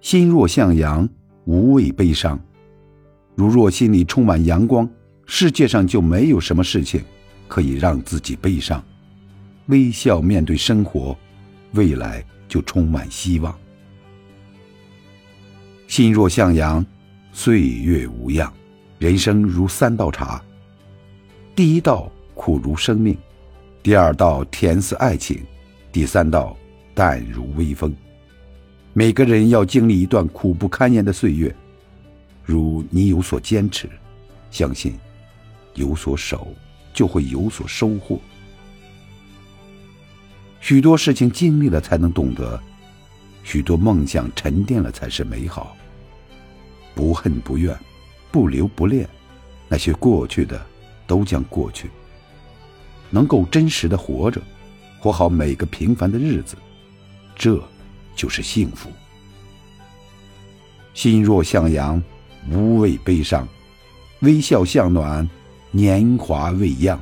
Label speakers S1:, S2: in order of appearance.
S1: 心若向阳，无畏悲伤。如若心里充满阳光，世界上就没有什么事情可以让自己悲伤。微笑面对生活，未来就充满希望。心若向阳，岁月无恙。人生如三道茶，第一道苦如生命，第二道甜似爱情，第三道淡如微风。每个人要经历一段苦不堪言的岁月，如你有所坚持，相信有所守，就会有所收获。许多事情经历了才能懂得，许多梦想沉淀了才是美好。不恨不怨，不留不恋，那些过去的都将过去。能够真实的活着，活好每个平凡的日子，这就是幸福。心若向阳，无畏悲伤，微笑向暖，年华未央。